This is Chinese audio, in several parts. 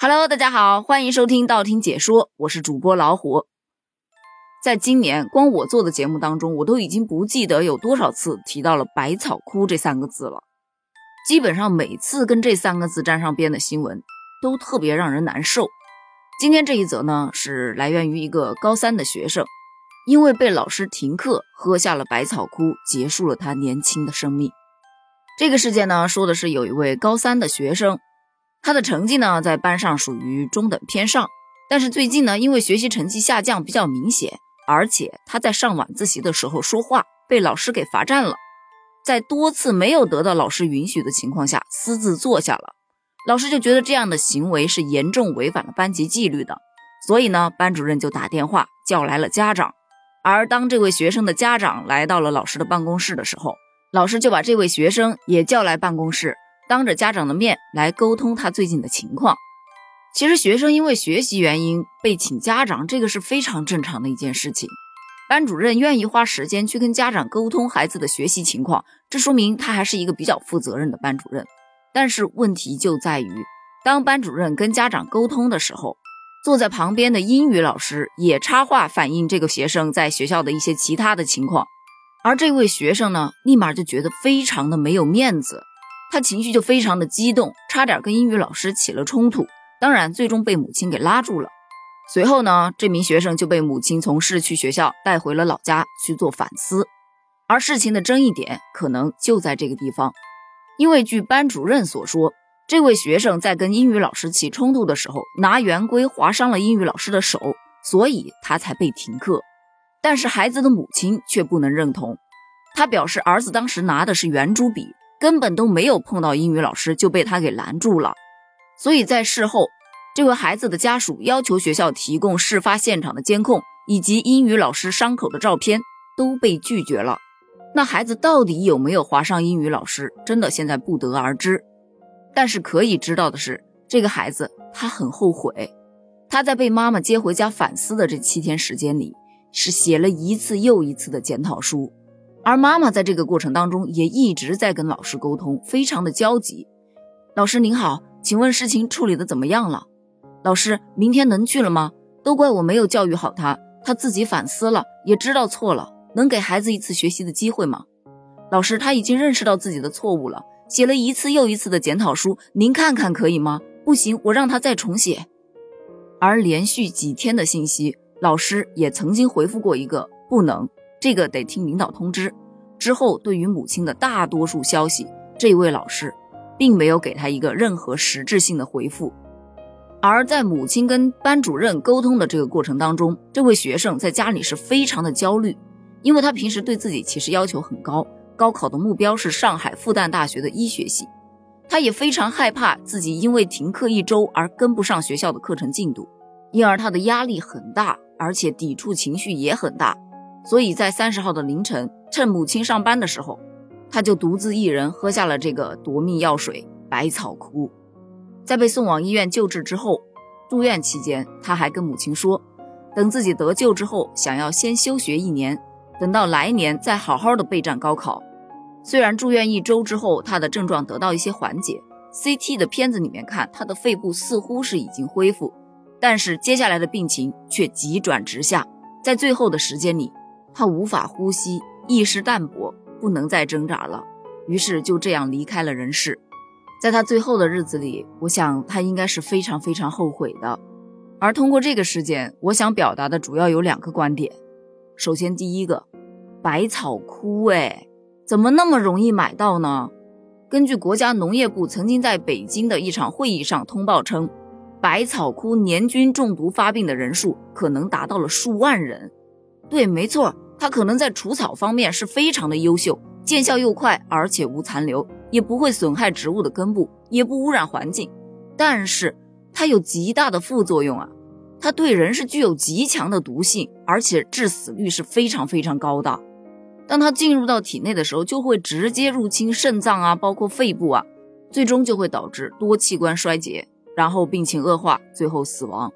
Hello，大家好，欢迎收听道听解说，我是主播老虎。在今年，光我做的节目当中，我都已经不记得有多少次提到了“百草枯”这三个字了。基本上每次跟这三个字沾上边的新闻，都特别让人难受。今天这一则呢，是来源于一个高三的学生，因为被老师停课，喝下了百草枯，结束了他年轻的生命。这个事件呢，说的是有一位高三的学生。他的成绩呢，在班上属于中等偏上，但是最近呢，因为学习成绩下降比较明显，而且他在上晚自习的时候说话被老师给罚站了，在多次没有得到老师允许的情况下私自坐下了，老师就觉得这样的行为是严重违反了班级纪律的，所以呢，班主任就打电话叫来了家长，而当这位学生的家长来到了老师的办公室的时候，老师就把这位学生也叫来办公室。当着家长的面来沟通他最近的情况。其实学生因为学习原因被请家长，这个是非常正常的一件事情。班主任愿意花时间去跟家长沟通孩子的学习情况，这说明他还是一个比较负责任的班主任。但是问题就在于，当班主任跟家长沟通的时候，坐在旁边的英语老师也插话反映这个学生在学校的一些其他的情况，而这位学生呢，立马就觉得非常的没有面子。他情绪就非常的激动，差点跟英语老师起了冲突，当然最终被母亲给拉住了。随后呢，这名学生就被母亲从市区学校带回了老家去做反思。而事情的争议点可能就在这个地方，因为据班主任所说，这位学生在跟英语老师起冲突的时候，拿圆规划伤了英语老师的手，所以他才被停课。但是孩子的母亲却不能认同，他表示儿子当时拿的是圆珠笔。根本都没有碰到英语老师就被他给拦住了，所以在事后，这位孩子的家属要求学校提供事发现场的监控以及英语老师伤口的照片，都被拒绝了。那孩子到底有没有划伤英语老师，真的现在不得而知。但是可以知道的是，这个孩子他很后悔，他在被妈妈接回家反思的这七天时间里，是写了一次又一次的检讨书。而妈妈在这个过程当中也一直在跟老师沟通，非常的焦急。老师您好，请问事情处理的怎么样了？老师，明天能去了吗？都怪我没有教育好他，他自己反思了，也知道错了，能给孩子一次学习的机会吗？老师，他已经认识到自己的错误了，写了一次又一次的检讨书，您看看可以吗？不行，我让他再重写。而连续几天的信息，老师也曾经回复过一个不能。这个得听领导通知。之后，对于母亲的大多数消息，这位老师并没有给他一个任何实质性的回复。而在母亲跟班主任沟通的这个过程当中，这位学生在家里是非常的焦虑，因为他平时对自己其实要求很高，高考的目标是上海复旦大学的医学系，他也非常害怕自己因为停课一周而跟不上学校的课程进度，因而他的压力很大，而且抵触情绪也很大。所以在三十号的凌晨，趁母亲上班的时候，他就独自一人喝下了这个夺命药水百草枯。在被送往医院救治之后，住院期间，他还跟母亲说，等自己得救之后，想要先休学一年，等到来年再好好的备战高考。虽然住院一周之后，他的症状得到一些缓解，CT 的片子里面看，他的肺部似乎是已经恢复，但是接下来的病情却急转直下，在最后的时间里。他无法呼吸，意识淡薄，不能再挣扎了，于是就这样离开了人世。在他最后的日子里，我想他应该是非常非常后悔的。而通过这个事件，我想表达的主要有两个观点。首先，第一个，百草枯，哎，怎么那么容易买到呢？根据国家农业部曾经在北京的一场会议上通报称，百草枯年均中毒发病的人数可能达到了数万人。对，没错。它可能在除草方面是非常的优秀，见效又快，而且无残留，也不会损害植物的根部，也不污染环境。但是它有极大的副作用啊！它对人是具有极强的毒性，而且致死率是非常非常高的。当它进入到体内的时候，就会直接入侵肾脏啊，包括肺部啊，最终就会导致多器官衰竭，然后病情恶化，最后死亡。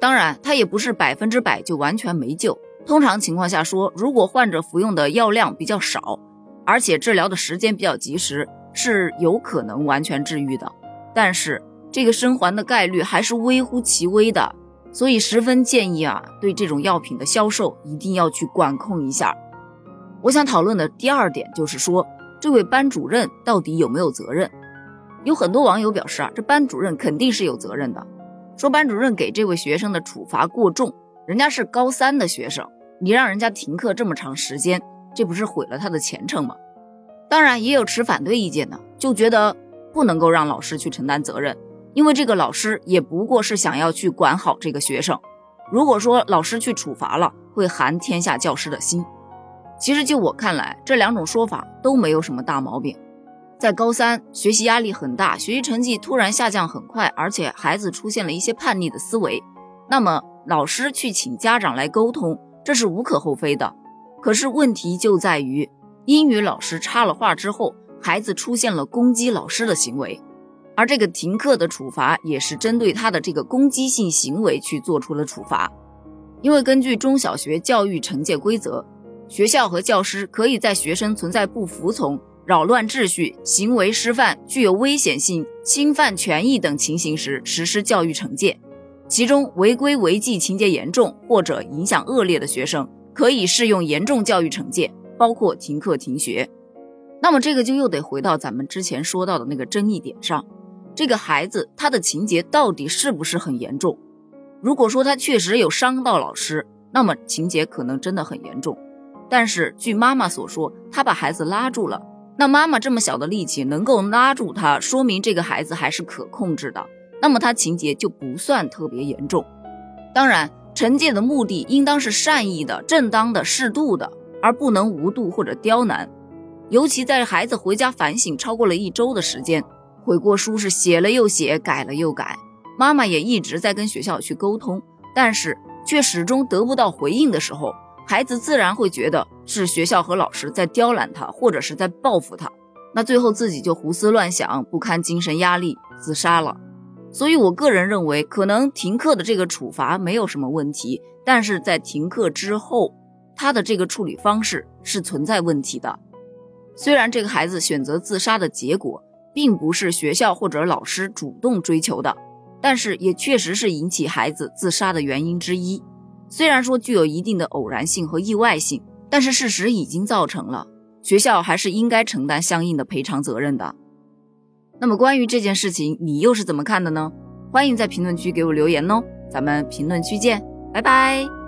当然，它也不是百分之百就完全没救。通常情况下说，如果患者服用的药量比较少，而且治疗的时间比较及时，是有可能完全治愈的。但是这个生还的概率还是微乎其微的，所以十分建议啊，对这种药品的销售一定要去管控一下。我想讨论的第二点就是说，这位班主任到底有没有责任？有很多网友表示啊，这班主任肯定是有责任的，说班主任给这位学生的处罚过重，人家是高三的学生，你让人家停课这么长时间，这不是毁了他的前程吗？当然，也有持反对意见的，就觉得不能够让老师去承担责任，因为这个老师也不过是想要去管好这个学生。如果说老师去处罚了，会寒天下教师的心。其实就我看来，这两种说法都没有什么大毛病。在高三，学习压力很大，学习成绩突然下降很快，而且孩子出现了一些叛逆的思维，那么老师去请家长来沟通，这是无可厚非的。可是问题就在于，英语老师插了话之后，孩子出现了攻击老师的行为，而这个停课的处罚也是针对他的这个攻击性行为去做出了处罚。因为根据中小学教育惩戒规则，学校和教师可以在学生存在不服从。扰乱秩序、行为失范、具有危险性、侵犯权益等情形时实施教育惩戒，其中违规违纪情节严重或者影响恶劣的学生，可以适用严重教育惩戒，包括停课停学。那么这个就又得回到咱们之前说到的那个争议点上，这个孩子他的情节到底是不是很严重？如果说他确实有伤到老师，那么情节可能真的很严重。但是据妈妈所说，他把孩子拉住了。那妈妈这么小的力气能够拉住他，说明这个孩子还是可控制的，那么他情节就不算特别严重。当然，惩戒的目的应当是善意的、正当的、适度的，而不能无度或者刁难。尤其在孩子回家反省超过了一周的时间，悔过书是写了又写，改了又改，妈妈也一直在跟学校去沟通，但是却始终得不到回应的时候。孩子自然会觉得是学校和老师在刁难他，或者是在报复他，那最后自己就胡思乱想，不堪精神压力，自杀了。所以，我个人认为，可能停课的这个处罚没有什么问题，但是在停课之后，他的这个处理方式是存在问题的。虽然这个孩子选择自杀的结果，并不是学校或者老师主动追求的，但是也确实是引起孩子自杀的原因之一。虽然说具有一定的偶然性和意外性，但是事实已经造成了，学校还是应该承担相应的赔偿责任的。那么关于这件事情，你又是怎么看的呢？欢迎在评论区给我留言哦，咱们评论区见，拜拜。